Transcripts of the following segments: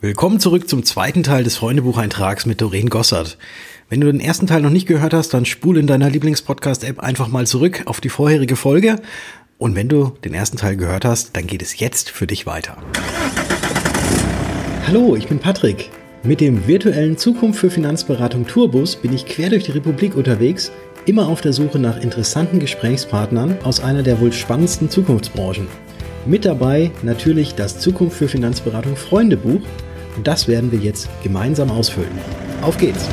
Willkommen zurück zum zweiten Teil des Freundebucheintrags mit Doreen Gossert. Wenn du den ersten Teil noch nicht gehört hast, dann spul in deiner Lieblingspodcast-App einfach mal zurück auf die vorherige Folge. Und wenn du den ersten Teil gehört hast, dann geht es jetzt für dich weiter. Hallo, ich bin Patrick. Mit dem virtuellen Zukunft für Finanzberatung Tourbus bin ich quer durch die Republik unterwegs, immer auf der Suche nach interessanten Gesprächspartnern aus einer der wohl spannendsten Zukunftsbranchen. Mit dabei natürlich das Zukunft für Finanzberatung Freundebuch und das werden wir jetzt gemeinsam ausfüllen. Auf geht's!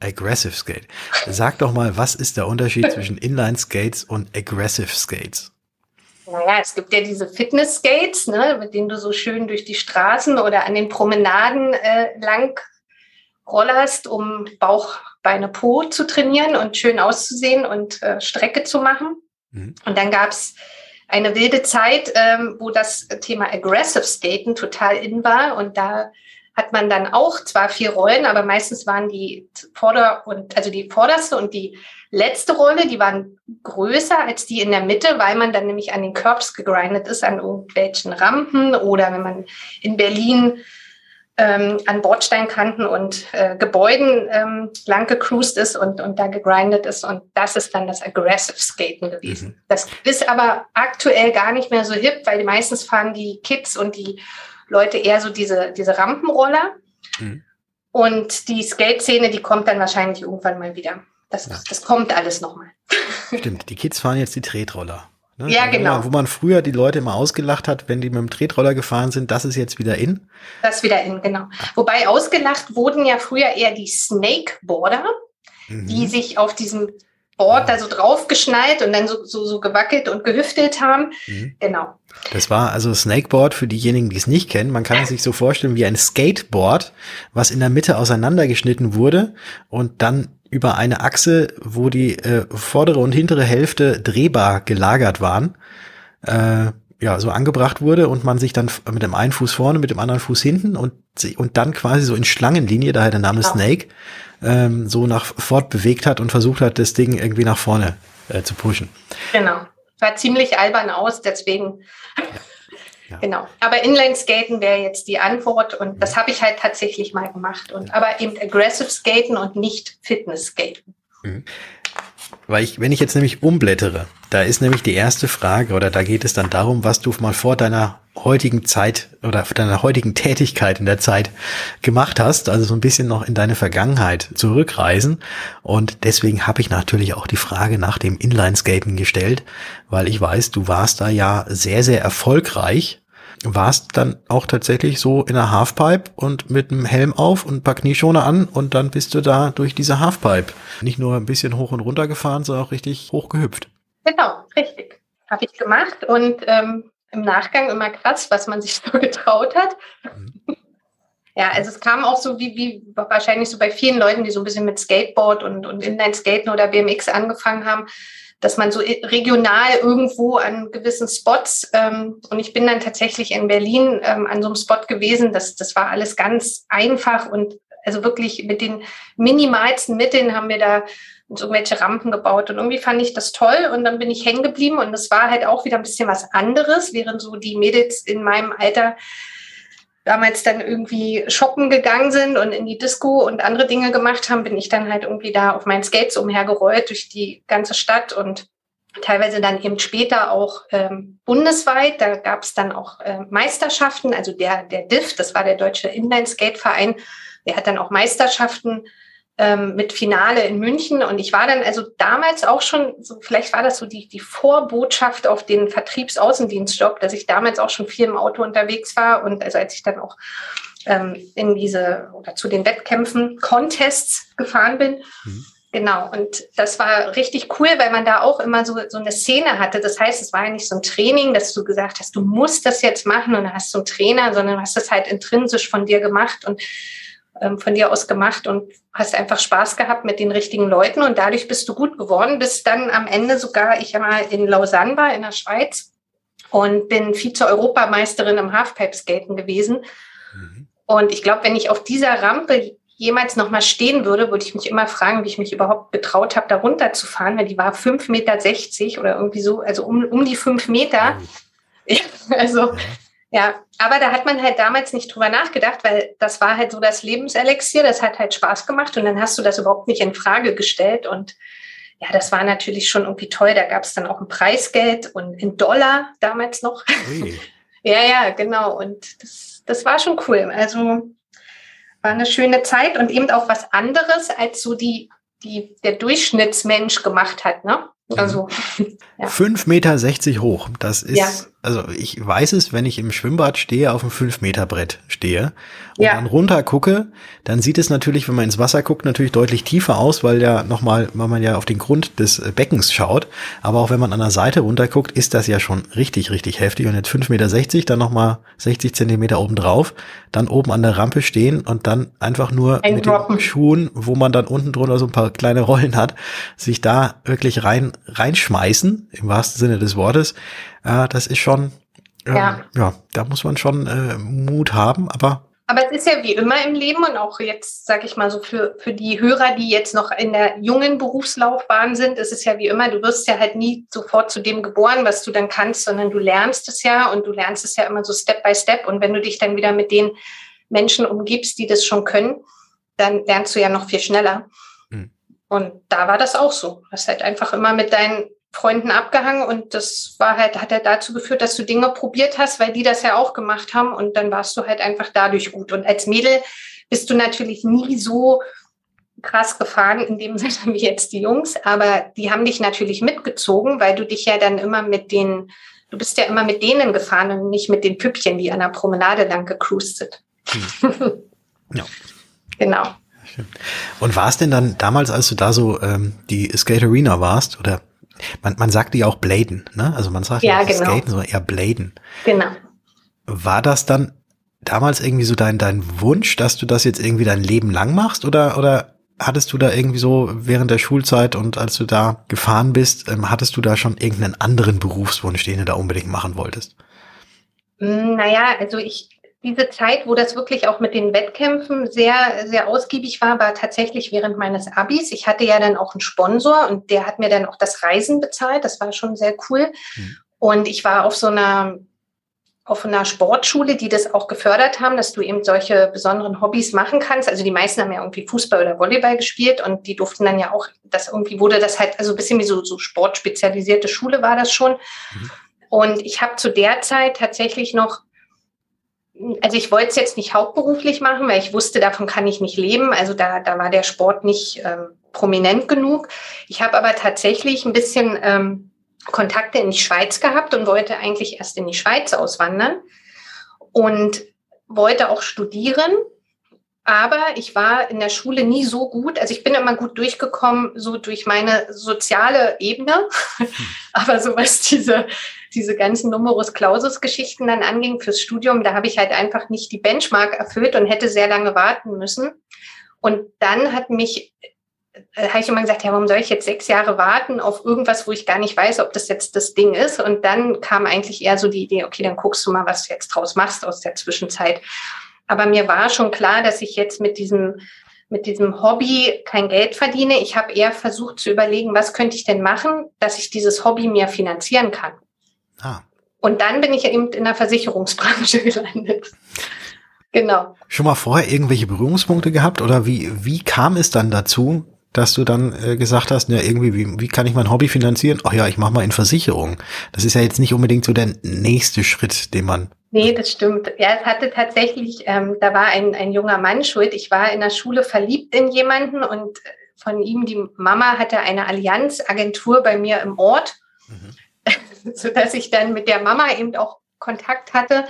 Aggressive Skate. Sag doch mal, was ist der Unterschied zwischen Inline Skates und Aggressive Skates? Naja, es gibt ja diese Fitness-Skates, ne, mit denen du so schön durch die Straßen oder an den Promenaden äh, lang rollerst, um Bauch, Beine, Po zu trainieren und schön auszusehen und äh, Strecke zu machen. Mhm. Und dann gab es eine wilde Zeit, ähm, wo das Thema Aggressive Skaten total in war. Und da hat man dann auch zwar vier Rollen, aber meistens waren die Vorder- und also die vorderste und die letzte Rolle, die waren größer als die in der Mitte, weil man dann nämlich an den Curbs gegrindet ist, an irgendwelchen Rampen oder wenn man in Berlin ähm, an Bordsteinkanten und äh, Gebäuden ähm, lang gecruised ist und, und da gegrindet ist. Und das ist dann das Aggressive Skaten gewesen. Mhm. Das ist aber aktuell gar nicht mehr so hip, weil meistens fahren die Kids und die Leute eher so diese, diese Rampenroller. Mhm. Und die Skate-Szene, die kommt dann wahrscheinlich irgendwann mal wieder. Das, ja. das kommt alles nochmal. Stimmt, die Kids fahren jetzt die Tretroller. Ne? Ja, also, genau. Wo man früher die Leute immer ausgelacht hat, wenn die mit dem Tretroller gefahren sind, das ist jetzt wieder in. Das wieder in, genau. Wobei ausgelacht wurden ja früher eher die Snakeboarder, mhm. die sich auf diesem Board da so draufgeschnallt und dann so, so, so gewackelt und gehüftelt haben. Mhm. Genau. Das war also Snakeboard für diejenigen, die es nicht kennen. Man kann es sich so vorstellen wie ein Skateboard, was in der Mitte auseinandergeschnitten wurde und dann über eine Achse, wo die äh, vordere und hintere Hälfte drehbar gelagert waren, äh, ja, so angebracht wurde und man sich dann mit dem einen Fuß vorne, mit dem anderen Fuß hinten und, und dann quasi so in Schlangenlinie, daher der Name genau. Snake, ähm, so nach fort bewegt hat und versucht hat, das Ding irgendwie nach vorne äh, zu pushen. Genau. War ziemlich albern aus, deswegen. Ja. Ja. Genau. Aber Inline-Skaten wäre jetzt die Antwort und das habe ich halt tatsächlich mal gemacht. Und, aber eben Aggressive Skaten und nicht Fitness-Skaten. Mhm. Weil ich, wenn ich jetzt nämlich umblättere, da ist nämlich die erste Frage oder da geht es dann darum, was du mal vor deiner heutigen Zeit oder deiner heutigen Tätigkeit in der Zeit gemacht hast, also so ein bisschen noch in deine Vergangenheit zurückreisen. Und deswegen habe ich natürlich auch die Frage nach dem Inlineskaten gestellt, weil ich weiß, du warst da ja sehr, sehr erfolgreich warst dann auch tatsächlich so in der Halfpipe und mit einem Helm auf und ein paar Knieschoner an und dann bist du da durch diese Halfpipe nicht nur ein bisschen hoch und runter gefahren, sondern auch richtig hoch gehüpft. Genau, richtig. Habe ich gemacht und ähm, im Nachgang immer krass, was man sich so getraut hat. Mhm. Ja, also es kam auch so wie, wie wahrscheinlich so bei vielen Leuten, die so ein bisschen mit Skateboard und, und Inline-Skaten oder BMX angefangen haben, dass man so regional irgendwo an gewissen Spots, ähm, und ich bin dann tatsächlich in Berlin ähm, an so einem Spot gewesen, das, das war alles ganz einfach und also wirklich mit den minimalsten Mitteln haben wir da so irgendwelche Rampen gebaut und irgendwie fand ich das toll und dann bin ich hängen geblieben und das war halt auch wieder ein bisschen was anderes, während so die Mädels in meinem Alter damals dann irgendwie shoppen gegangen sind und in die Disco und andere Dinge gemacht haben, bin ich dann halt irgendwie da auf meinen Skates umhergerollt durch die ganze Stadt und teilweise dann eben später auch ähm, bundesweit. Da gab es dann auch äh, Meisterschaften, also der, der DIF, das war der Deutsche Inline-Skate-Verein, der hat dann auch Meisterschaften ähm, mit Finale in München. Und ich war dann also damals auch schon, so, vielleicht war das so die, die Vorbotschaft auf den Vertriebsaußendienstjob, dass ich damals auch schon viel im Auto unterwegs war. Und also als ich dann auch ähm, in diese oder zu den Wettkämpfen, Contests gefahren bin. Mhm. Genau, und das war richtig cool, weil man da auch immer so, so eine Szene hatte. Das heißt, es war ja nicht so ein Training, dass du gesagt hast, du musst das jetzt machen und dann hast du einen Trainer, sondern du hast das halt intrinsisch von dir gemacht. Und von dir aus gemacht und hast einfach Spaß gehabt mit den richtigen Leuten und dadurch bist du gut geworden, bis dann am Ende sogar ich einmal in Lausanne war, in der Schweiz und bin Vize-Europameisterin im Halfpipe-Skaten gewesen. Mhm. Und ich glaube, wenn ich auf dieser Rampe jemals noch mal stehen würde, würde ich mich immer fragen, wie ich mich überhaupt getraut habe, da runterzufahren, weil die war 5,60 Meter oder irgendwie so, also um, um die fünf Meter. Ja, also, ja, aber da hat man halt damals nicht drüber nachgedacht, weil das war halt so das Lebenselixier, das hat halt Spaß gemacht und dann hast du das überhaupt nicht in Frage gestellt und ja, das war natürlich schon irgendwie toll. Da gab es dann auch ein Preisgeld und in Dollar damals noch. ja, ja, genau. Und das, das war schon cool. Also war eine schöne Zeit und eben auch was anderes, als so die, die der Durchschnittsmensch gemacht hat. Ne? Also ja. 5,60 Meter hoch. Das ist, ja. Also ich weiß es, wenn ich im Schwimmbad stehe, auf einem 5 Meter Brett stehe und ja. dann runter gucke, dann sieht es natürlich, wenn man ins Wasser guckt, natürlich deutlich tiefer aus, weil ja nochmal, weil man ja auf den Grund des Beckens schaut. Aber auch wenn man an der Seite runter guckt, ist das ja schon richtig, richtig heftig. Und jetzt 5,60 Meter, dann nochmal 60 Zentimeter oben drauf, dann oben an der Rampe stehen und dann einfach nur Ein mit Droppen. den Schuhen, wo man dann unten drunter so ein paar kleine Rollen hat, sich da wirklich rein reinschmeißen, im wahrsten Sinne des Wortes, äh, das ist schon, äh, ja. ja, da muss man schon äh, Mut haben, aber aber es ist ja wie immer im Leben und auch jetzt, sage ich mal so, für, für die Hörer, die jetzt noch in der jungen Berufslaufbahn sind, ist es ja wie immer, du wirst ja halt nie sofort zu dem geboren, was du dann kannst, sondern du lernst es ja und du lernst es ja immer so Step by Step. Und wenn du dich dann wieder mit den Menschen umgibst, die das schon können, dann lernst du ja noch viel schneller. Und da war das auch so. Du hast halt einfach immer mit deinen Freunden abgehangen und das war halt, hat halt dazu geführt, dass du Dinge probiert hast, weil die das ja auch gemacht haben und dann warst du halt einfach dadurch gut. Und als Mädel bist du natürlich nie so krass gefahren in dem Sinne wie jetzt die Jungs, aber die haben dich natürlich mitgezogen, weil du dich ja dann immer mit den, du bist ja immer mit denen gefahren und nicht mit den Püppchen, die an der Promenade lang gecruised sind. Hm. ja. Genau. Und war es denn dann damals, als du da so ähm, die Skate Arena warst, oder man, man sagt ja auch Bladen, ne? Also man sagt ja, ja genau. Skaten, sondern eher Bladen. Genau. War das dann damals irgendwie so dein, dein Wunsch, dass du das jetzt irgendwie dein Leben lang machst? Oder, oder hattest du da irgendwie so während der Schulzeit und als du da gefahren bist, ähm, hattest du da schon irgendeinen anderen Berufswunsch, den du da unbedingt machen wolltest? Hm, naja, also ich diese Zeit, wo das wirklich auch mit den Wettkämpfen sehr, sehr ausgiebig war, war tatsächlich während meines Abis. Ich hatte ja dann auch einen Sponsor und der hat mir dann auch das Reisen bezahlt. Das war schon sehr cool. Mhm. Und ich war auf so einer, auf einer Sportschule, die das auch gefördert haben, dass du eben solche besonderen Hobbys machen kannst. Also die meisten haben ja irgendwie Fußball oder Volleyball gespielt und die durften dann ja auch, das irgendwie wurde das halt, also ein bisschen wie so, so sportspezialisierte Schule war das schon. Mhm. Und ich habe zu der Zeit tatsächlich noch also ich wollte es jetzt nicht hauptberuflich machen, weil ich wusste, davon kann ich nicht leben. Also da, da war der Sport nicht ähm, prominent genug. Ich habe aber tatsächlich ein bisschen ähm, Kontakte in die Schweiz gehabt und wollte eigentlich erst in die Schweiz auswandern und wollte auch studieren. Aber ich war in der Schule nie so gut. Also ich bin immer gut durchgekommen, so durch meine soziale Ebene. aber so was diese diese ganzen Numerus Clausus Geschichten dann anging fürs Studium, da habe ich halt einfach nicht die Benchmark erfüllt und hätte sehr lange warten müssen. Und dann hat mich, äh, habe ich immer gesagt, ja, warum soll ich jetzt sechs Jahre warten auf irgendwas, wo ich gar nicht weiß, ob das jetzt das Ding ist? Und dann kam eigentlich eher so die Idee, okay, dann guckst du mal, was du jetzt draus machst aus der Zwischenzeit. Aber mir war schon klar, dass ich jetzt mit diesem mit diesem Hobby kein Geld verdiene. Ich habe eher versucht zu überlegen, was könnte ich denn machen, dass ich dieses Hobby mir finanzieren kann. Ah. Und dann bin ich eben in der Versicherungsbranche gelandet. Genau. Schon mal vorher irgendwelche Berührungspunkte gehabt oder wie, wie kam es dann dazu, dass du dann äh, gesagt hast, ja, irgendwie, wie, wie kann ich mein Hobby finanzieren? Ach ja, ich mache mal in Versicherung. Das ist ja jetzt nicht unbedingt so der nächste Schritt, den man. Nee, das stimmt. Ja, es hatte tatsächlich, ähm, da war ein, ein junger Mann schuld. Ich war in der Schule verliebt in jemanden und von ihm, die Mama hatte eine Allianzagentur bei mir im Ort. Mhm. So dass ich dann mit der Mama eben auch Kontakt hatte.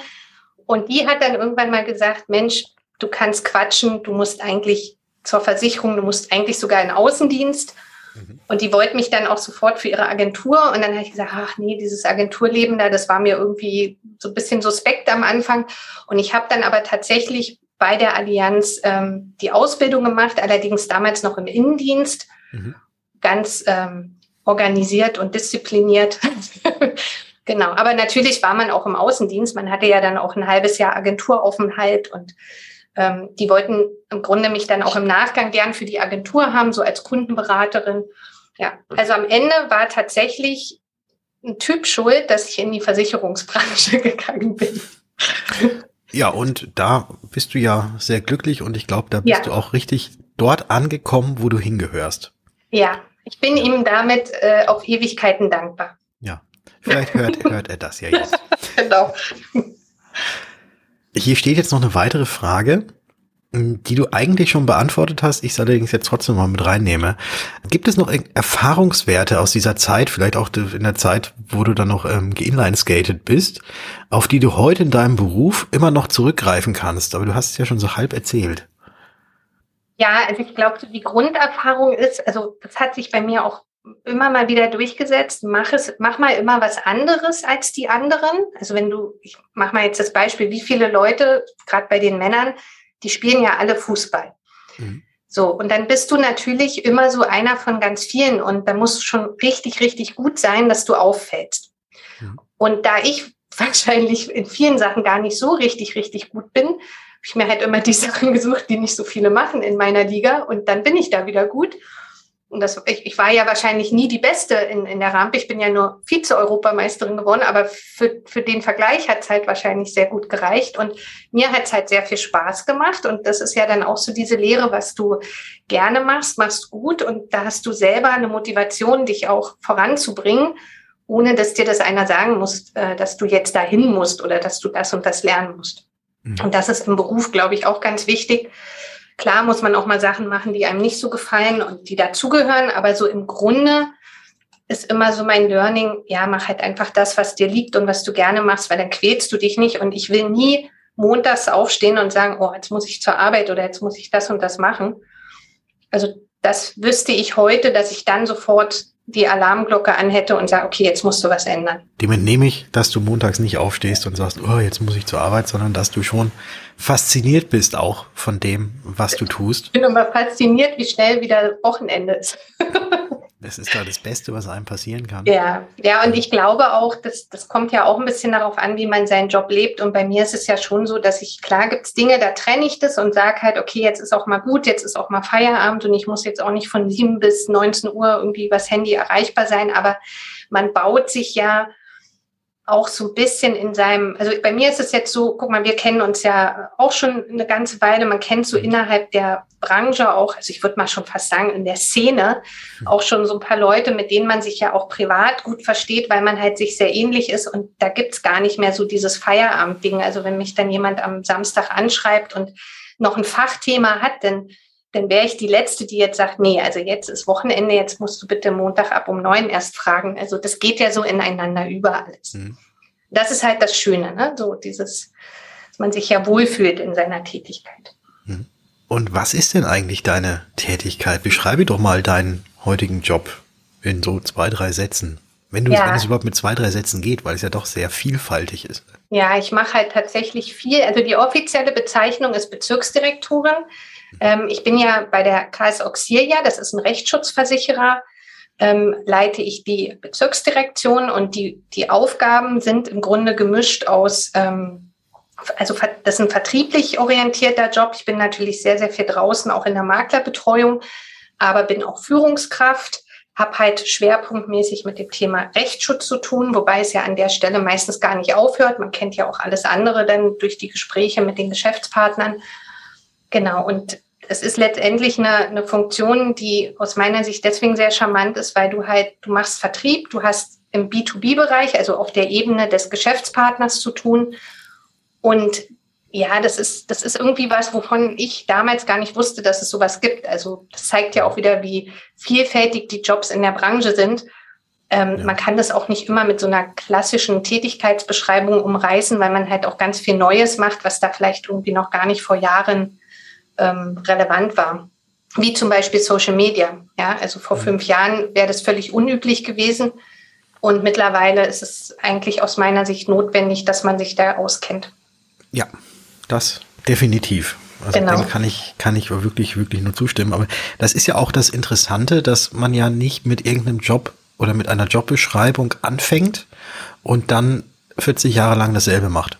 Und die hat dann irgendwann mal gesagt, Mensch, du kannst quatschen, du musst eigentlich zur Versicherung, du musst eigentlich sogar in Außendienst. Mhm. Und die wollte mich dann auch sofort für ihre Agentur. Und dann habe ich gesagt, ach nee, dieses Agenturleben da, das war mir irgendwie so ein bisschen suspekt am Anfang. Und ich habe dann aber tatsächlich bei der Allianz ähm, die Ausbildung gemacht, allerdings damals noch im Innendienst. Mhm. Ganz ähm, organisiert und diszipliniert. genau. Aber natürlich war man auch im Außendienst. Man hatte ja dann auch ein halbes Jahr Agenturaufenthalt und Ähm, die wollten im Grunde mich dann auch im Nachgang gern für die Agentur haben, so als Kundenberaterin. Ja, also am Ende war tatsächlich ein Typ schuld, dass ich in die Versicherungsbranche gegangen bin. Ja, und da bist du ja sehr glücklich und ich glaube, da bist ja. du auch richtig dort angekommen, wo du hingehörst. Ja, ich bin ihm damit äh, auf Ewigkeiten dankbar. Ja, vielleicht hört, hört er das ja jetzt. genau. Hier steht jetzt noch eine weitere Frage, die du eigentlich schon beantwortet hast, ich es allerdings jetzt trotzdem mal mit reinnehme. Gibt es noch Erfahrungswerte aus dieser Zeit, vielleicht auch in der Zeit, wo du dann noch ähm, geinline-skated bist, auf die du heute in deinem Beruf immer noch zurückgreifen kannst? Aber du hast es ja schon so halb erzählt. Ja, also ich glaube, die Grunderfahrung ist, also das hat sich bei mir auch immer mal wieder durchgesetzt, mach es, mach mal immer was anderes als die anderen. Also wenn du, ich mach mal jetzt das Beispiel, wie viele Leute, gerade bei den Männern, die spielen ja alle Fußball. Mhm. So, und dann bist du natürlich immer so einer von ganz vielen und da musst du schon richtig, richtig gut sein, dass du auffällst. Mhm. Und da ich wahrscheinlich in vielen Sachen gar nicht so richtig, richtig gut bin, habe ich mir halt immer die Sachen gesucht, die nicht so viele machen in meiner Liga und dann bin ich da wieder gut. Und das, ich, ich war ja wahrscheinlich nie die Beste in, in der Rampe. Ich bin ja nur Vize-Europameisterin geworden, aber für, für den Vergleich hat es halt wahrscheinlich sehr gut gereicht. Und mir hat es halt sehr viel Spaß gemacht. Und das ist ja dann auch so diese Lehre, was du gerne machst, machst gut. Und da hast du selber eine Motivation, dich auch voranzubringen, ohne dass dir das einer sagen muss, äh, dass du jetzt dahin musst oder dass du das und das lernen musst. Mhm. Und das ist im Beruf, glaube ich, auch ganz wichtig Klar muss man auch mal Sachen machen, die einem nicht so gefallen und die dazugehören, aber so im Grunde ist immer so mein Learning, ja, mach halt einfach das, was dir liegt und was du gerne machst, weil dann quälst du dich nicht und ich will nie montags aufstehen und sagen, oh, jetzt muss ich zur Arbeit oder jetzt muss ich das und das machen. Also das wüsste ich heute, dass ich dann sofort die Alarmglocke anhätte und sage, okay, jetzt musst du was ändern. Dem entnehme ich, dass du montags nicht aufstehst und sagst, oh, jetzt muss ich zur Arbeit, sondern dass du schon fasziniert bist auch von dem, was du tust. Ich bin immer fasziniert, wie schnell wieder Wochenende ist. Das ist da das Beste, was einem passieren kann. Ja, ja, und ich glaube auch, das, das kommt ja auch ein bisschen darauf an, wie man seinen Job lebt. Und bei mir ist es ja schon so, dass ich, klar gibt es Dinge, da trenne ich das und sage halt, okay, jetzt ist auch mal gut, jetzt ist auch mal Feierabend und ich muss jetzt auch nicht von 7 bis 19 Uhr irgendwie was Handy erreichbar sein. Aber man baut sich ja auch so ein bisschen in seinem, also bei mir ist es jetzt so, guck mal, wir kennen uns ja auch schon eine ganze Weile, man kennt so innerhalb der Branche auch, also ich würde mal schon fast sagen, in der Szene auch schon so ein paar Leute, mit denen man sich ja auch privat gut versteht, weil man halt sich sehr ähnlich ist. Und da gibt's gar nicht mehr so dieses Feierabendding. Also wenn mich dann jemand am Samstag anschreibt und noch ein Fachthema hat, dann dann wäre ich die Letzte, die jetzt sagt, nee, also jetzt ist Wochenende, jetzt musst du bitte Montag ab um neun erst fragen. Also das geht ja so ineinander über alles. Mhm. Das ist halt das Schöne, ne? so dieses, dass man sich ja wohlfühlt in seiner Tätigkeit. Mhm. Und was ist denn eigentlich deine Tätigkeit? Beschreibe doch mal deinen heutigen Job in so zwei, drei Sätzen. Wenn, du, ja. wenn es überhaupt mit zwei, drei Sätzen geht, weil es ja doch sehr vielfältig ist. Ja, ich mache halt tatsächlich viel. Also die offizielle Bezeichnung ist Bezirksdirektorin. Ähm, ich bin ja bei der KS Auxilia, das ist ein Rechtsschutzversicherer, ähm, leite ich die Bezirksdirektion und die, die Aufgaben sind im Grunde gemischt aus, ähm, also das ist ein vertrieblich orientierter Job. Ich bin natürlich sehr, sehr viel draußen, auch in der Maklerbetreuung, aber bin auch Führungskraft, habe halt schwerpunktmäßig mit dem Thema Rechtsschutz zu tun, wobei es ja an der Stelle meistens gar nicht aufhört. Man kennt ja auch alles andere dann durch die Gespräche mit den Geschäftspartnern. Genau, und es ist letztendlich eine, eine Funktion, die aus meiner Sicht deswegen sehr charmant ist, weil du halt, du machst Vertrieb, du hast im B2B-Bereich, also auf der Ebene des Geschäftspartners zu tun. Und ja, das ist, das ist irgendwie was, wovon ich damals gar nicht wusste, dass es sowas gibt. Also das zeigt ja auch wieder, wie vielfältig die Jobs in der Branche sind. Ähm, ja. Man kann das auch nicht immer mit so einer klassischen Tätigkeitsbeschreibung umreißen, weil man halt auch ganz viel Neues macht, was da vielleicht irgendwie noch gar nicht vor Jahren ähm, relevant war. Wie zum Beispiel Social Media. Ja, also vor mhm. fünf Jahren wäre das völlig unüblich gewesen. Und mittlerweile ist es eigentlich aus meiner Sicht notwendig, dass man sich da auskennt. Ja, das definitiv. Also genau. dem kann ich, kann ich wirklich, wirklich nur zustimmen. Aber das ist ja auch das Interessante, dass man ja nicht mit irgendeinem Job oder mit einer Jobbeschreibung anfängt und dann 40 Jahre lang dasselbe macht.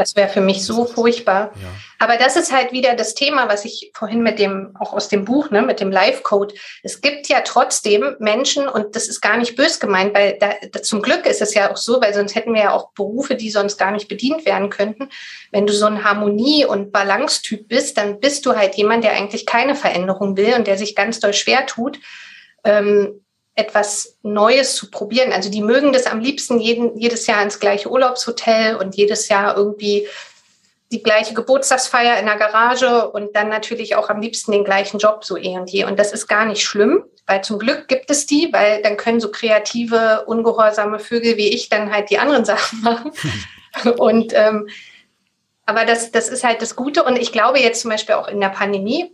Das wäre für mich so furchtbar. Ja. Aber das ist halt wieder das Thema, was ich vorhin mit dem, auch aus dem Buch, ne, mit dem Live-Code. Es gibt ja trotzdem Menschen, und das ist gar nicht bös gemeint, weil da, da, zum Glück ist es ja auch so, weil sonst hätten wir ja auch Berufe, die sonst gar nicht bedient werden könnten. Wenn du so ein Harmonie- und Balance-Typ bist, dann bist du halt jemand, der eigentlich keine Veränderung will und der sich ganz doll schwer tut. Ähm, etwas Neues zu probieren. Also die mögen das am liebsten jeden, jedes Jahr ins gleiche Urlaubshotel und jedes Jahr irgendwie die gleiche Geburtstagsfeier in der Garage und dann natürlich auch am liebsten den gleichen Job so eh und je. Und das ist gar nicht schlimm, weil zum Glück gibt es die, weil dann können so kreative, ungehorsame Vögel wie ich dann halt die anderen Sachen machen. und ähm, aber das, das ist halt das Gute. Und ich glaube jetzt zum Beispiel auch in der Pandemie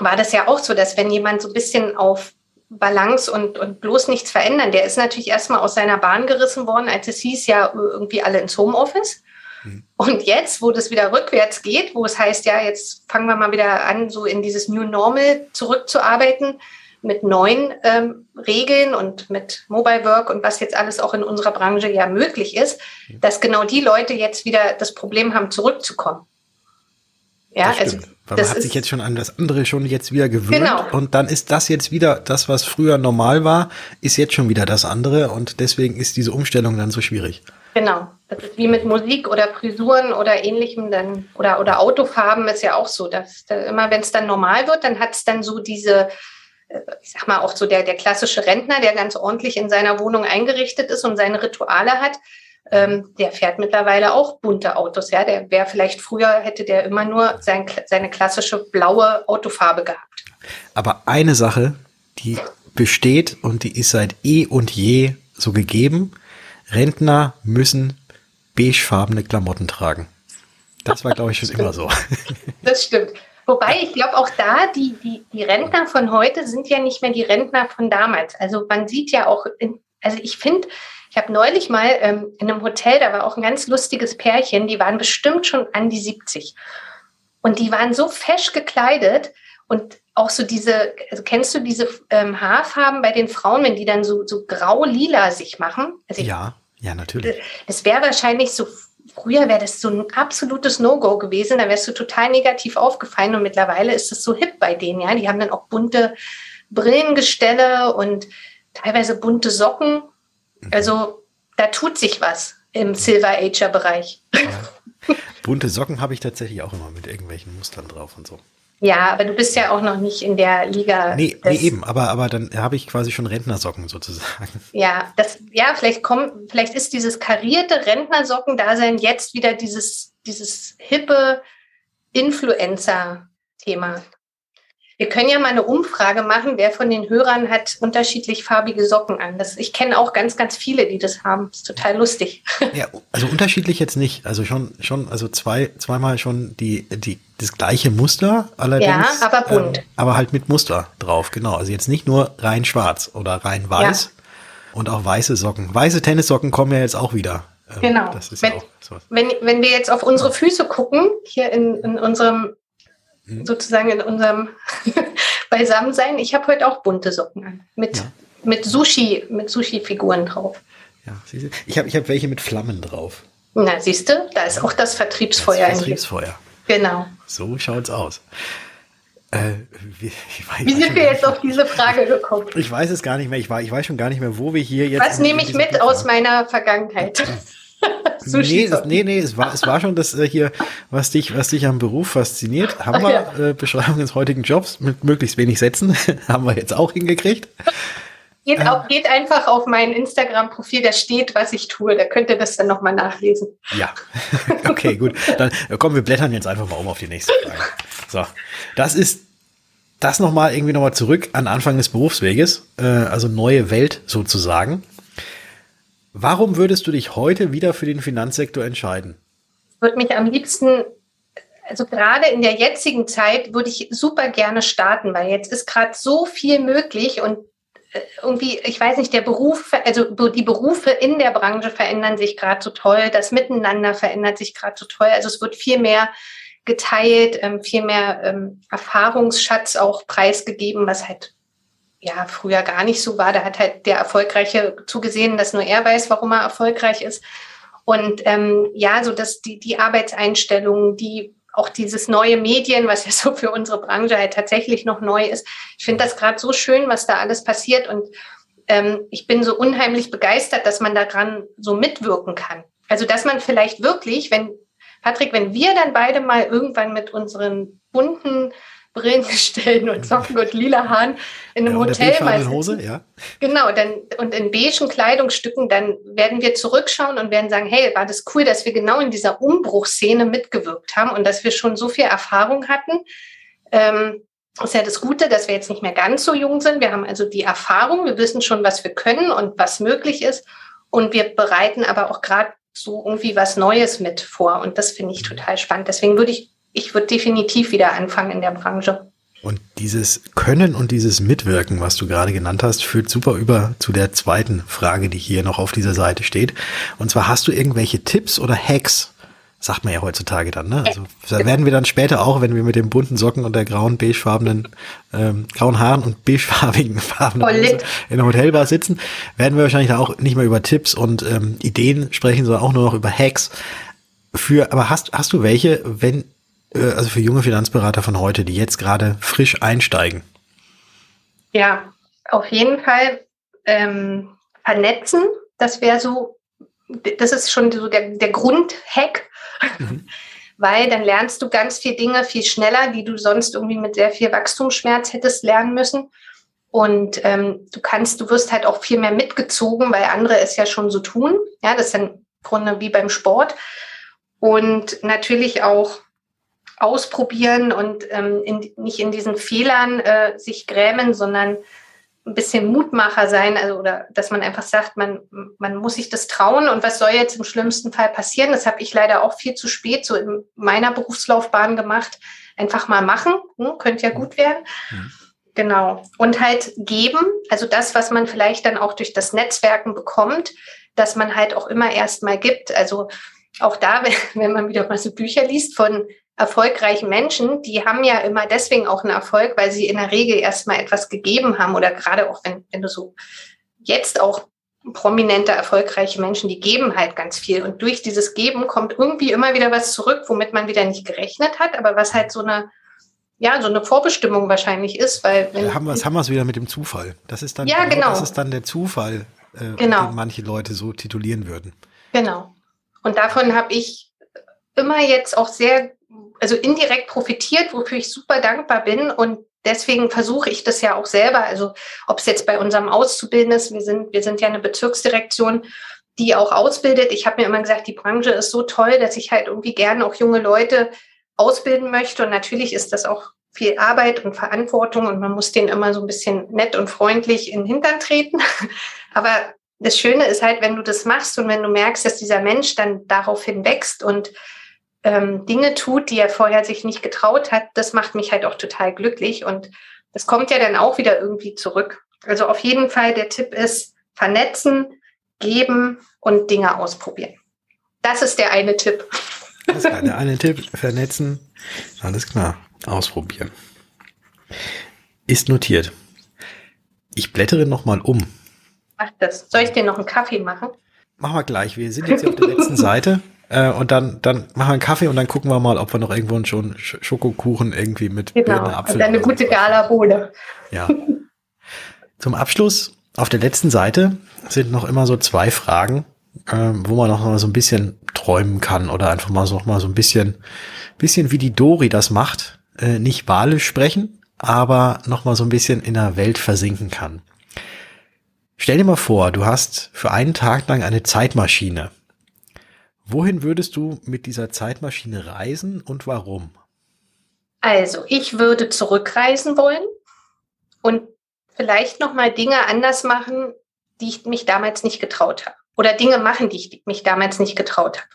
war das ja auch so, dass wenn jemand so ein bisschen auf Balance und, und bloß nichts verändern. Der ist natürlich erstmal aus seiner Bahn gerissen worden, als es hieß ja irgendwie alle ins Homeoffice. Mhm. Und jetzt, wo das wieder rückwärts geht, wo es heißt, ja, jetzt fangen wir mal wieder an, so in dieses New Normal zurückzuarbeiten mit neuen ähm, Regeln und mit Mobile Work und was jetzt alles auch in unserer Branche ja möglich ist, mhm. dass genau die Leute jetzt wieder das Problem haben, zurückzukommen. Ja, also weil man hat sich jetzt schon an das andere schon jetzt wieder gewöhnt genau. und dann ist das jetzt wieder das, was früher normal war, ist jetzt schon wieder das andere und deswegen ist diese Umstellung dann so schwierig. Genau. Das ist wie mit Musik oder Frisuren oder ähnlichem dann oder oder Autofarben ist ja auch so, dass da immer wenn es dann normal wird, dann hat es dann so diese äh, ich sag mal auch so der der klassische Rentner, der ganz ordentlich in seiner Wohnung eingerichtet ist und seine Rituale hat, ähm, der fährt mittlerweile auch bunte Autos. Ja, der wäre vielleicht früher hätte der immer nur sein, seine klassische blaue Autofarbe gehabt. Aber eine Sache, die besteht und die ist seit eh und je so gegeben. Rentner müssen beigefarbene Klamotten tragen. Das war, glaube ich, schon immer so. Das stimmt. Wobei, ich glaube auch da, die, die, die Rentner von heute sind ja nicht mehr die Rentner von damals. Also man sieht ja auch, also ich finde, ich habe neulich mal ähm, in einem Hotel, da war auch ein ganz lustiges Pärchen, die waren bestimmt schon an die 70. Und die waren so fesch gekleidet und auch so diese, also kennst du diese ähm, Haarfarben bei den Frauen, wenn die dann so, so grau-lila sich machen? Also ja, ja, natürlich. Das wäre wahrscheinlich so, früher wäre das so ein absolutes No-Go gewesen, da wärst du total negativ aufgefallen und mittlerweile ist es so hip bei denen, ja. Die haben dann auch bunte Brillengestelle und teilweise bunte Socken also da tut sich was im Silver Ager Bereich. Ja. Bunte Socken habe ich tatsächlich auch immer mit irgendwelchen Mustern drauf und so. Ja, aber du bist ja auch noch nicht in der Liga. Nee, nee eben, aber, aber dann habe ich quasi schon Rentnersocken sozusagen. Ja, das, ja, vielleicht kommt, vielleicht ist dieses karierte Rentnersocken-Dasein jetzt wieder dieses, dieses hippe Influencer-Thema. Wir können ja mal eine Umfrage machen, wer von den Hörern hat unterschiedlich farbige Socken an. Das, ich kenne auch ganz, ganz viele, die das haben. Das ist total lustig. Ja, also unterschiedlich jetzt nicht. Also schon, schon, also zwei, zweimal schon die, die, das gleiche Muster allerdings. Ja, aber bunt. Ähm, aber halt mit Muster drauf, genau. Also jetzt nicht nur rein schwarz oder rein weiß. Ja. Und auch weiße Socken. Weiße Tennissocken kommen ja jetzt auch wieder. Ähm, genau. wenn, ja wenn, wenn wir jetzt auf unsere Füße gucken, hier in, in unserem Mhm. sozusagen in unserem Beisammensein. Ich habe heute auch bunte Socken an. Mit, ja. mit Sushi, mit Sushi-Figuren drauf. Ja, ich habe ich hab welche mit Flammen drauf. Na, siehst du, da ist auch das Vertriebsfeuer. Das Vertriebsfeuer. Genau. So schaut's aus. Äh, wie, wie sind wir jetzt auf diese Frage gekommen? Ich weiß es gar nicht mehr. Ich, war, ich weiß schon gar nicht mehr, wo wir hier jetzt. Was nehme ich mit aus meiner Vergangenheit? nee, das, nee, nee, es war, es war schon das äh, hier, was dich, was dich am Beruf fasziniert. Haben Ach, wir ja. äh, Beschreibung des heutigen Jobs mit möglichst wenig Sätzen, haben wir jetzt auch hingekriegt. Geht, ähm, auch, geht einfach auf mein Instagram-Profil, da steht, was ich tue. Da könnt ihr das dann nochmal nachlesen. Ja, okay, gut. Dann äh, kommen wir blättern jetzt einfach mal um auf die nächste Frage. So, das ist das nochmal irgendwie nochmal zurück an Anfang des Berufsweges, äh, also neue Welt sozusagen. Warum würdest du dich heute wieder für den Finanzsektor entscheiden? Ich würde mich am liebsten, also gerade in der jetzigen Zeit, würde ich super gerne starten, weil jetzt ist gerade so viel möglich und äh, irgendwie, ich weiß nicht, der Beruf, also die Berufe in der Branche verändern sich gerade so toll, das Miteinander verändert sich gerade so toll. Also es wird viel mehr geteilt, ähm, viel mehr ähm, Erfahrungsschatz auch preisgegeben, was halt ja früher gar nicht so war. Da hat halt der Erfolgreiche zugesehen, dass nur er weiß, warum er erfolgreich ist. Und ähm, ja, so dass die, die Arbeitseinstellungen, die auch dieses neue Medien, was ja so für unsere Branche halt tatsächlich noch neu ist. Ich finde das gerade so schön, was da alles passiert. Und ähm, ich bin so unheimlich begeistert, dass man daran so mitwirken kann. Also dass man vielleicht wirklich, wenn, Patrick, wenn wir dann beide mal irgendwann mit unseren bunten Brillengestellen und Socken und lila Haaren in einem ja, Hotel mal Hose, ja. Genau, dann und in beigen Kleidungsstücken, dann werden wir zurückschauen und werden sagen, hey, war das cool, dass wir genau in dieser Umbruchsszene mitgewirkt haben und dass wir schon so viel Erfahrung hatten. Ähm, ist ja das Gute, dass wir jetzt nicht mehr ganz so jung sind. Wir haben also die Erfahrung, wir wissen schon, was wir können und was möglich ist. Und wir bereiten aber auch gerade so irgendwie was Neues mit vor. Und das finde ich total spannend. Deswegen würde ich ich würde definitiv wieder anfangen in der Branche. Und dieses Können und dieses Mitwirken, was du gerade genannt hast, führt super über zu der zweiten Frage, die hier noch auf dieser Seite steht. Und zwar hast du irgendwelche Tipps oder Hacks, sagt man ja heutzutage dann, ne? Also da werden wir dann später auch, wenn wir mit den bunten Socken und der grauen beigefarbenen, ähm, grauen Haaren und beigefarbigen Farben in der Hotelbar sitzen, werden wir wahrscheinlich da auch nicht mehr über Tipps und ähm, Ideen sprechen, sondern auch nur noch über Hacks. Für, aber hast, hast du welche, wenn äh, also für junge Finanzberater von heute, die jetzt gerade frisch einsteigen? Ja, auf jeden Fall ähm, vernetzen. Das wäre so, das ist schon so der, der Grundhack, mhm. weil dann lernst du ganz viele Dinge viel schneller, die du sonst irgendwie mit sehr viel Wachstumsschmerz hättest lernen müssen. Und ähm, du kannst, du wirst halt auch viel mehr mitgezogen, weil andere es ja schon so tun. Ja, das ist dann im Grunde wie beim Sport. Und natürlich auch ausprobieren und ähm, in, nicht in diesen Fehlern äh, sich grämen, sondern ein bisschen Mutmacher sein, also oder dass man einfach sagt, man, man muss sich das trauen und was soll jetzt im schlimmsten Fall passieren? Das habe ich leider auch viel zu spät so in meiner Berufslaufbahn gemacht. Einfach mal machen, hm, könnte ja gut werden. Mhm. Genau. Und halt geben, also das, was man vielleicht dann auch durch das Netzwerken bekommt, dass man halt auch immer erst mal gibt. Also auch da, wenn man wieder mal so Bücher liest von erfolgreichen Menschen, die haben ja immer deswegen auch einen Erfolg, weil sie in der Regel erstmal etwas gegeben haben oder gerade auch wenn, wenn du so jetzt auch prominente, erfolgreiche Menschen, die geben halt ganz viel. Und durch dieses Geben kommt irgendwie immer wieder was zurück, womit man wieder nicht gerechnet hat, aber was halt so eine, ja, so eine Vorbestimmung wahrscheinlich ist, weil wenn, haben wir es haben wieder mit dem Zufall. Das ist dann ja, genau. das ist dann der Zufall, äh, genau. den manche Leute so titulieren würden. Genau. Und davon habe ich immer jetzt auch sehr also indirekt profitiert, wofür ich super dankbar bin. Und deswegen versuche ich das ja auch selber. Also ob es jetzt bei unserem Auszubilden ist, wir sind, wir sind ja eine Bezirksdirektion, die auch ausbildet. Ich habe mir immer gesagt, die Branche ist so toll, dass ich halt irgendwie gerne auch junge Leute ausbilden möchte. Und natürlich ist das auch viel Arbeit und Verantwortung und man muss denen immer so ein bisschen nett und freundlich in den Hintern treten. Aber das Schöne ist halt, wenn du das machst und wenn du merkst, dass dieser Mensch dann daraufhin wächst und ähm, Dinge tut, die er vorher sich nicht getraut hat, das macht mich halt auch total glücklich. Und das kommt ja dann auch wieder irgendwie zurück. Also auf jeden Fall der Tipp ist, vernetzen, geben und Dinge ausprobieren. Das ist der eine Tipp. Das ist der eine Tipp, vernetzen, alles klar, ausprobieren. Ist notiert. Ich blättere nochmal um. Mach das. Soll ich dir noch einen Kaffee machen? Machen wir gleich. Wir sind jetzt auf der letzten Seite. Äh, und dann, dann machen wir einen Kaffee und dann gucken wir mal, ob wir noch irgendwo schon Schokokuchen irgendwie mit genau. Birne, Apfel. Und eine gute Galabohne. Ja. Zum Abschluss, auf der letzten Seite sind noch immer so zwei Fragen, äh, wo man noch mal so ein bisschen träumen kann oder einfach mal so, noch mal so ein bisschen, bisschen wie die Dori das macht, äh, nicht walisch sprechen, aber noch mal so ein bisschen in der Welt versinken kann. Stell dir mal vor, du hast für einen Tag lang eine Zeitmaschine Wohin würdest du mit dieser Zeitmaschine reisen und warum? Also, ich würde zurückreisen wollen und vielleicht noch mal Dinge anders machen, die ich mich damals nicht getraut habe. Oder Dinge machen, die ich mich damals nicht getraut habe.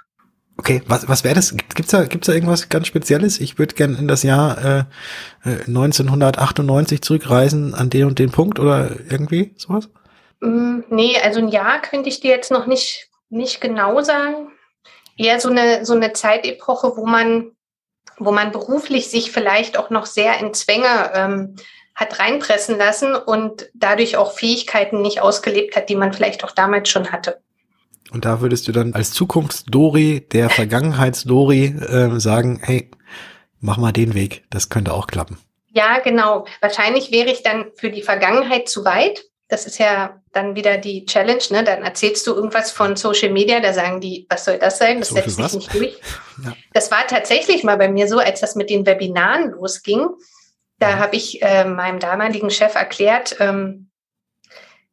Okay, was, was wäre das? Gibt's da, gibt's da irgendwas ganz Spezielles? Ich würde gern in das Jahr äh, 1998 äh, zurückreisen an den und den Punkt oder irgendwie sowas? Mm, nee, also ein Jahr könnte ich dir jetzt noch nicht, nicht genau sagen eher so eine, so eine Zeitepoche, wo man, wo man beruflich sich vielleicht auch noch sehr in Zwänge ähm, hat reinpressen lassen und dadurch auch Fähigkeiten nicht ausgelebt hat, die man vielleicht auch damals schon hatte. Und da würdest du dann als Zukunfts-Dori, der Vergangenheits-Dori, äh, sagen, hey, mach mal den Weg, das könnte auch klappen. Ja, genau. Wahrscheinlich wäre ich dann für die Vergangenheit zu weit. Das ist ja dann wieder die Challenge, ne? Dann erzählst du irgendwas von Social Media, da sagen die, was soll das sein? Das setzt sich nicht durch. Ja. Das war tatsächlich mal bei mir so, als das mit den Webinaren losging. Da habe ich äh, meinem damaligen Chef erklärt, ähm,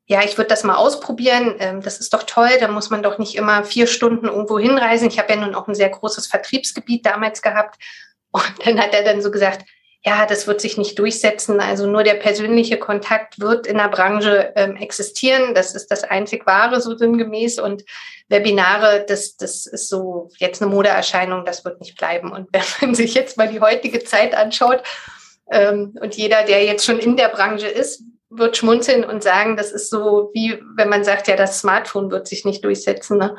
ja, ich würde das mal ausprobieren. Ähm, das ist doch toll. Da muss man doch nicht immer vier Stunden irgendwo hinreisen. Ich habe ja nun auch ein sehr großes Vertriebsgebiet damals gehabt. Und dann hat er dann so gesagt, ja, das wird sich nicht durchsetzen. Also nur der persönliche Kontakt wird in der Branche ähm, existieren. Das ist das einzig wahre, so sinngemäß. Und Webinare, das, das ist so jetzt eine Modeerscheinung, das wird nicht bleiben. Und wenn man sich jetzt mal die heutige Zeit anschaut, ähm, und jeder, der jetzt schon in der Branche ist, wird schmunzeln und sagen, das ist so wie, wenn man sagt, ja, das Smartphone wird sich nicht durchsetzen. Ne?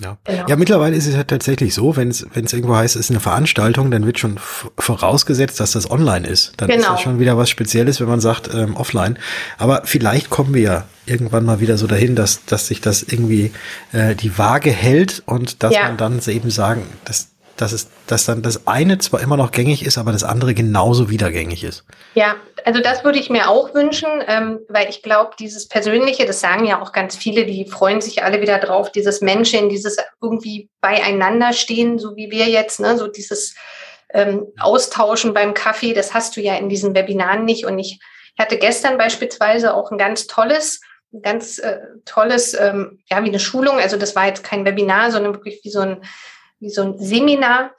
Ja. Genau. ja, mittlerweile ist es halt tatsächlich so, wenn es wenn es irgendwo heißt, es ist eine Veranstaltung, dann wird schon vorausgesetzt, dass das online ist. Dann genau. ist das schon wieder was Spezielles, wenn man sagt ähm, offline. Aber vielleicht kommen wir ja irgendwann mal wieder so dahin, dass dass sich das irgendwie äh, die Waage hält und dass ja. man dann eben sagen, dass dass es, dass dann das eine zwar immer noch gängig ist, aber das andere genauso wieder gängig ist. Ja, also das würde ich mir auch wünschen, ähm, weil ich glaube, dieses Persönliche, das sagen ja auch ganz viele, die freuen sich alle wieder drauf, dieses Menschen, dieses irgendwie beieinander stehen, so wie wir jetzt, ne, so dieses ähm, Austauschen beim Kaffee, das hast du ja in diesen Webinaren nicht. Und ich hatte gestern beispielsweise auch ein ganz tolles, ganz äh, tolles, ähm, ja, wie eine Schulung. Also das war jetzt kein Webinar, sondern wirklich wie so ein wie so ein Seminar.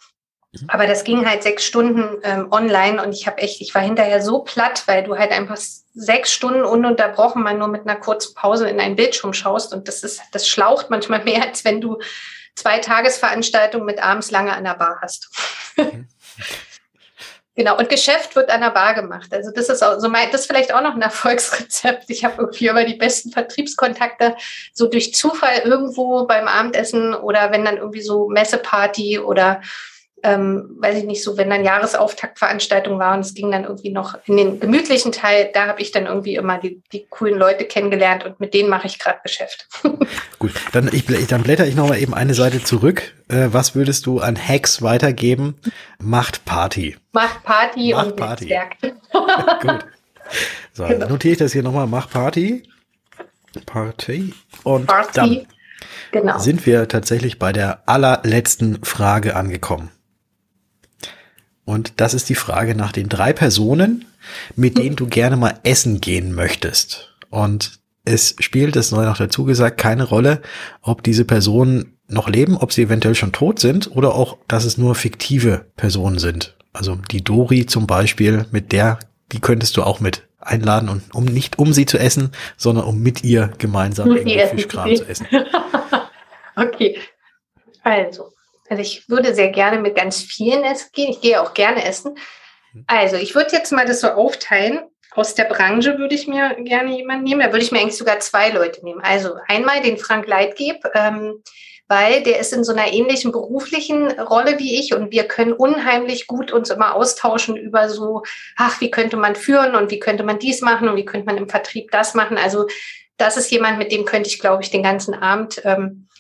Mhm. Aber das ging halt sechs Stunden ähm, online und ich habe echt, ich war hinterher so platt, weil du halt einfach sechs Stunden ununterbrochen mal nur mit einer kurzen Pause in einen Bildschirm schaust und das ist, das schlaucht manchmal mehr, als wenn du zwei Tagesveranstaltungen mit abends lange an der Bar hast. Genau, und Geschäft wird an der Bar gemacht. Also das ist auch so mein, das ist vielleicht auch noch ein Erfolgsrezept. Ich habe irgendwie immer die besten Vertriebskontakte so durch Zufall irgendwo beim Abendessen oder wenn dann irgendwie so Messeparty oder ähm, weiß ich nicht, so wenn dann Jahresauftaktveranstaltung war und es ging dann irgendwie noch in den gemütlichen Teil, da habe ich dann irgendwie immer die, die coolen Leute kennengelernt und mit denen mache ich gerade Geschäft. Gut, dann, ich, dann blätter ich noch mal eben eine Seite zurück. Äh, was würdest du an Hacks weitergeben? Macht Party. Macht Party Macht und Party. Gut. So, genau. dann notiere ich das hier nochmal. Mach Party. Party. Und Party. dann genau. sind wir tatsächlich bei der allerletzten Frage angekommen. Und das ist die Frage nach den drei Personen, mit denen du gerne mal essen gehen möchtest. Und es spielt, das neu noch dazu gesagt, keine Rolle, ob diese Personen noch leben, ob sie eventuell schon tot sind oder auch, dass es nur fiktive Personen sind. Also die Dori zum Beispiel, mit der, die könntest du auch mit einladen und um nicht um sie zu essen, sondern um mit ihr gemeinsam Fischkram zu essen. okay. Also, also ich würde sehr gerne mit ganz vielen essen gehen. Ich gehe auch gerne essen. Also ich würde jetzt mal das so aufteilen. Aus der Branche würde ich mir gerne jemanden nehmen. Da würde ich mir eigentlich sogar zwei Leute nehmen. Also einmal den Frank Leitgeb, ähm, weil der ist in so einer ähnlichen beruflichen Rolle wie ich und wir können unheimlich gut uns immer austauschen über so, ach, wie könnte man führen und wie könnte man dies machen und wie könnte man im Vertrieb das machen. Also das ist jemand, mit dem könnte ich, glaube ich, den ganzen Abend ähm, äh,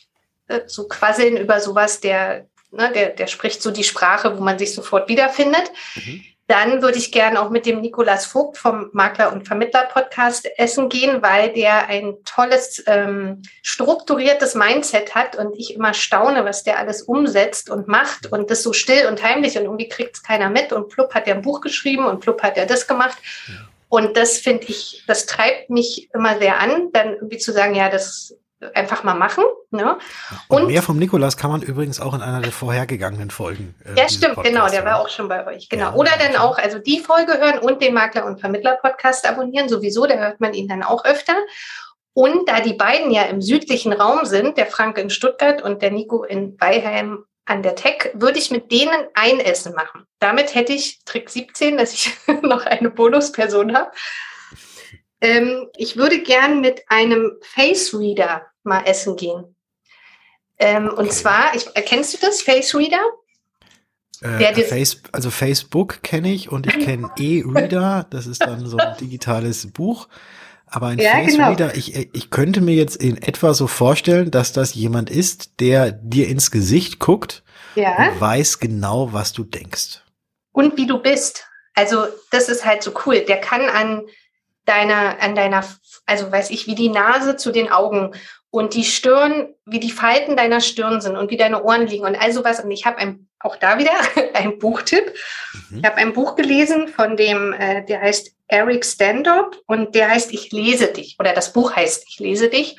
so quasseln über sowas, der, ne, der, der spricht so die Sprache, wo man sich sofort wiederfindet. Mhm. Dann würde ich gerne auch mit dem Nikolas Vogt vom Makler- und Vermittler-Podcast essen gehen, weil der ein tolles, ähm, strukturiertes Mindset hat und ich immer staune, was der alles umsetzt und macht und das so still und heimlich und irgendwie kriegt es keiner mit und Plupp hat er ein Buch geschrieben und Plupp hat er das gemacht. Ja. Und das finde ich, das treibt mich immer sehr an, dann irgendwie zu sagen, ja, das einfach mal machen. Ne? Und, und, mehr vom Nikolas kann man übrigens auch in einer der vorhergegangenen Folgen. Äh, ja, stimmt, Podcast genau, der war auch schon bei euch. Genau. Ja, Oder dann auch, also die Folge hören und den Makler- und Vermittler-Podcast abonnieren, sowieso, da hört man ihn dann auch öfter. Und da die beiden ja im südlichen Raum sind, der Frank in Stuttgart und der Nico in Weilheim an der Tech, würde ich mit denen ein Essen machen. Damit hätte ich Trick 17, dass ich noch eine Bonusperson habe. Ähm, ich würde gern mit einem Face Reader mal essen gehen. Ähm, und zwar, ich, kennst du das, Face Reader? Äh, Face, also Facebook kenne ich und ich kenne E-Reader, das ist dann so ein digitales Buch. Aber ein ja, Face genau. Reader, ich, ich könnte mir jetzt in etwa so vorstellen, dass das jemand ist, der dir ins Gesicht guckt ja. und weiß genau, was du denkst. Und wie du bist. Also das ist halt so cool. Der kann an deiner, an deiner, also weiß ich, wie die Nase zu den Augen und die Stirn, wie die Falten deiner Stirn sind und wie deine Ohren liegen und all sowas. Und ich habe ein, auch da wieder ein Buchtipp. Mhm. Ich habe ein Buch gelesen von dem, äh, der heißt Eric Standop und der heißt Ich lese dich oder das Buch heißt Ich lese dich.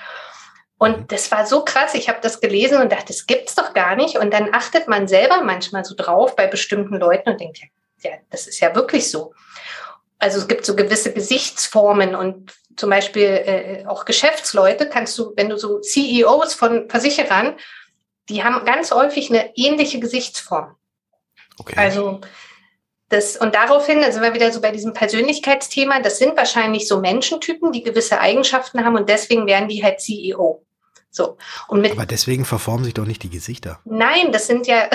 Und mhm. das war so krass. Ich habe das gelesen und dachte, das gibt's doch gar nicht. Und dann achtet man selber manchmal so drauf bei bestimmten Leuten und denkt, ja, das ist ja wirklich so. Also es gibt so gewisse Gesichtsformen und zum Beispiel äh, auch Geschäftsleute kannst du, wenn du so CEOs von Versicherern, die haben ganz häufig eine ähnliche Gesichtsform. Okay. Also das, und daraufhin, also wir wieder so bei diesem Persönlichkeitsthema, das sind wahrscheinlich so Menschentypen, die gewisse Eigenschaften haben und deswegen werden die halt CEO. So. Und mit, Aber deswegen verformen sich doch nicht die Gesichter. Nein, das sind ja,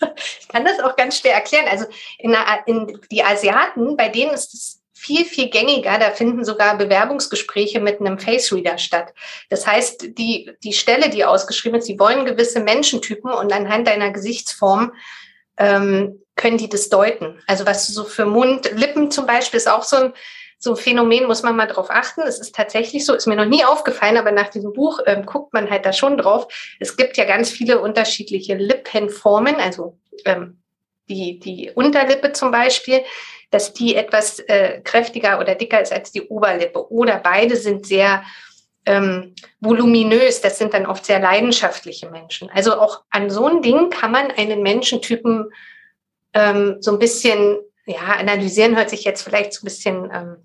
ich kann das auch ganz schwer erklären. Also in, in die Asiaten, bei denen ist es viel, viel gängiger. Da finden sogar Bewerbungsgespräche mit einem Face Reader statt. Das heißt, die, die Stelle, die ausgeschrieben ist, sie wollen gewisse Menschentypen und anhand deiner Gesichtsform ähm, können die das deuten. Also was du so für Mund, Lippen zum Beispiel ist auch so ein, so ein Phänomen, muss man mal drauf achten. Es ist tatsächlich so, ist mir noch nie aufgefallen, aber nach diesem Buch ähm, guckt man halt da schon drauf. Es gibt ja ganz viele unterschiedliche Lippenformen, also ähm, die, die Unterlippe zum Beispiel dass die etwas äh, kräftiger oder dicker ist als die Oberlippe. Oder beide sind sehr ähm, voluminös. Das sind dann oft sehr leidenschaftliche Menschen. Also auch an so ein Ding kann man einen Menschentypen ähm, so ein bisschen, ja, analysieren hört sich jetzt vielleicht so ein bisschen ähm,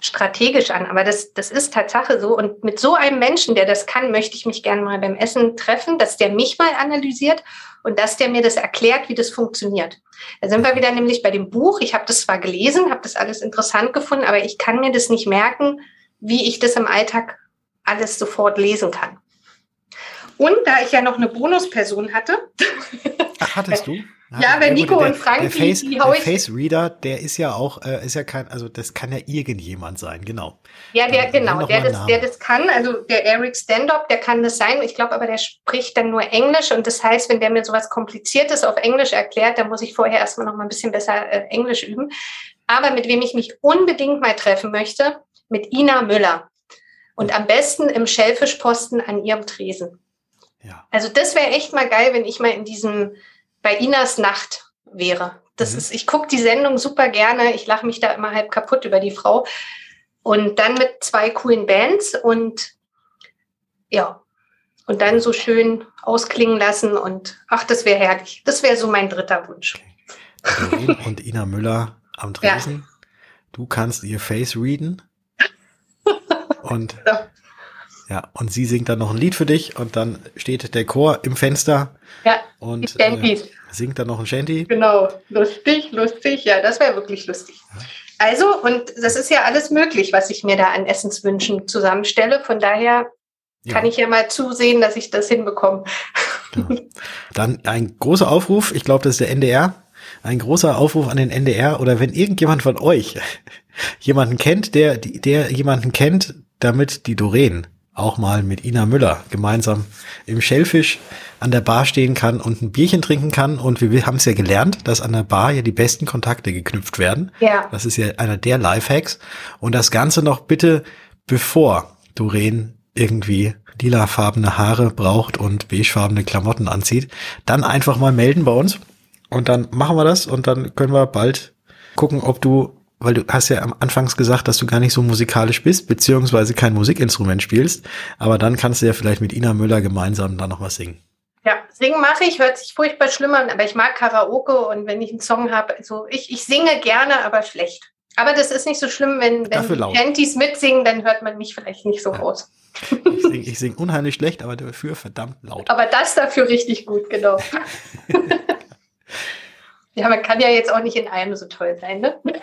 strategisch an, aber das, das ist Tatsache so. Und mit so einem Menschen, der das kann, möchte ich mich gerne mal beim Essen treffen, dass der mich mal analysiert und dass der mir das erklärt, wie das funktioniert. Da sind wir wieder nämlich bei dem Buch. Ich habe das zwar gelesen, habe das alles interessant gefunden, aber ich kann mir das nicht merken, wie ich das im Alltag alles sofort lesen kann. Und da ich ja noch eine Bonusperson hatte. Ach, hattest du? Ja, wenn Nico der, und Frank, der Face, die, die der Face Reader, der ist ja auch, äh, ist ja kein, also das kann ja irgendjemand sein, genau. Ja, der, genau, der das, der das kann, also der Eric Standop, der kann das sein. Ich glaube aber, der spricht dann nur Englisch und das heißt, wenn der mir sowas Kompliziertes auf Englisch erklärt, dann muss ich vorher erstmal noch mal ein bisschen besser äh, Englisch üben. Aber mit wem ich mich unbedingt mal treffen möchte, mit Ina Müller. Und am besten im Schellfischposten an ihrem Tresen. Ja. Also das wäre echt mal geil, wenn ich mal in diesem bei Inas Nacht wäre. Das mhm. ist, ich gucke die Sendung super gerne. Ich lache mich da immer halb kaputt über die Frau. Und dann mit zwei coolen Bands und ja, und dann so schön ausklingen lassen und ach, das wäre herrlich. Das wäre so mein dritter Wunsch. Okay. und Ina Müller am Dresen. Ja. Du kannst ihr Face readen. Und ja. Ja, und sie singt dann noch ein Lied für dich und dann steht der Chor im Fenster ja, und äh, singt dann noch ein Shanty. Genau, lustig, lustig, ja, das wäre wirklich lustig. Ja. Also, und das ist ja alles möglich, was ich mir da an Essenswünschen zusammenstelle. Von daher kann ich ja mal zusehen, dass ich das hinbekomme. Ja. Dann ein großer Aufruf, ich glaube, das ist der NDR. Ein großer Aufruf an den NDR oder wenn irgendjemand von euch jemanden kennt, der, der jemanden kennt, damit die Doreen auch mal mit Ina Müller gemeinsam im Schellfisch an der Bar stehen kann und ein Bierchen trinken kann. Und wir haben es ja gelernt, dass an der Bar ja die besten Kontakte geknüpft werden. Ja. Das ist ja einer der Lifehacks. Und das Ganze noch bitte, bevor Doreen irgendwie lilafarbene Haare braucht und beigefarbene Klamotten anzieht, dann einfach mal melden bei uns. Und dann machen wir das und dann können wir bald gucken, ob du weil du hast ja am Anfangs gesagt, dass du gar nicht so musikalisch bist, beziehungsweise kein Musikinstrument spielst, aber dann kannst du ja vielleicht mit Ina Müller gemeinsam da noch was singen. Ja, singen mache ich, hört sich furchtbar schlimm an, aber ich mag Karaoke und wenn ich einen Song habe, also ich, ich singe gerne, aber schlecht. Aber das ist nicht so schlimm, wenn, wenn Panties mitsingen, dann hört man mich vielleicht nicht so ja. raus. Ich singe sing unheimlich schlecht, aber dafür verdammt laut. Aber das dafür richtig gut, genau. ja, man kann ja jetzt auch nicht in allem so toll sein, ne?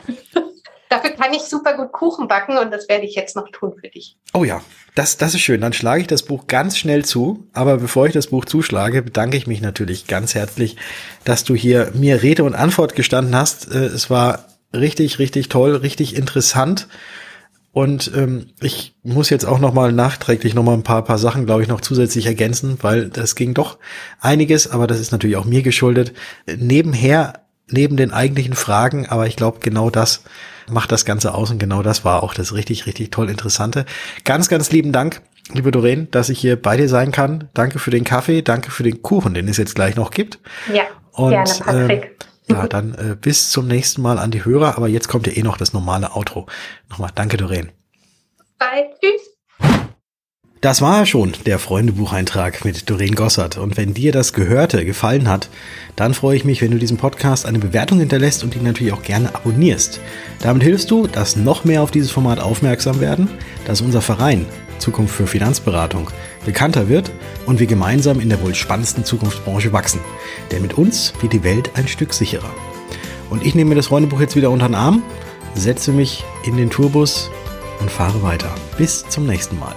Dafür kann ich super gut Kuchen backen und das werde ich jetzt noch tun für dich. Oh ja, das, das ist schön. Dann schlage ich das Buch ganz schnell zu. Aber bevor ich das Buch zuschlage, bedanke ich mich natürlich ganz herzlich, dass du hier mir Rede und Antwort gestanden hast. Äh, es war richtig, richtig toll, richtig interessant. Und ähm, ich muss jetzt auch noch mal nachträglich noch mal ein paar, paar Sachen, glaube ich, noch zusätzlich ergänzen, weil das ging doch einiges, aber das ist natürlich auch mir geschuldet. Nebenher, neben den eigentlichen Fragen, aber ich glaube, genau das macht das Ganze aus und genau das war auch das richtig, richtig toll Interessante. Ganz, ganz lieben Dank, liebe Doreen, dass ich hier bei dir sein kann. Danke für den Kaffee, danke für den Kuchen, den es jetzt gleich noch gibt. Ja, und, gerne, Patrick. Äh, ja, dann äh, bis zum nächsten Mal an die Hörer. Aber jetzt kommt ja eh noch das normale Outro. Nochmal, danke, Doreen. Bye, tschüss. Das war schon der Freundebucheintrag mit Doreen Gossert. Und wenn dir das Gehörte gefallen hat, dann freue ich mich, wenn du diesem Podcast eine Bewertung hinterlässt und ihn natürlich auch gerne abonnierst. Damit hilfst du, dass noch mehr auf dieses Format aufmerksam werden, dass unser Verein Zukunft für Finanzberatung bekannter wird und wir gemeinsam in der wohl spannendsten Zukunftsbranche wachsen. Denn mit uns wird die Welt ein Stück sicherer. Und ich nehme mir das Freundebuch jetzt wieder unter den Arm, setze mich in den Tourbus und fahre weiter. Bis zum nächsten Mal.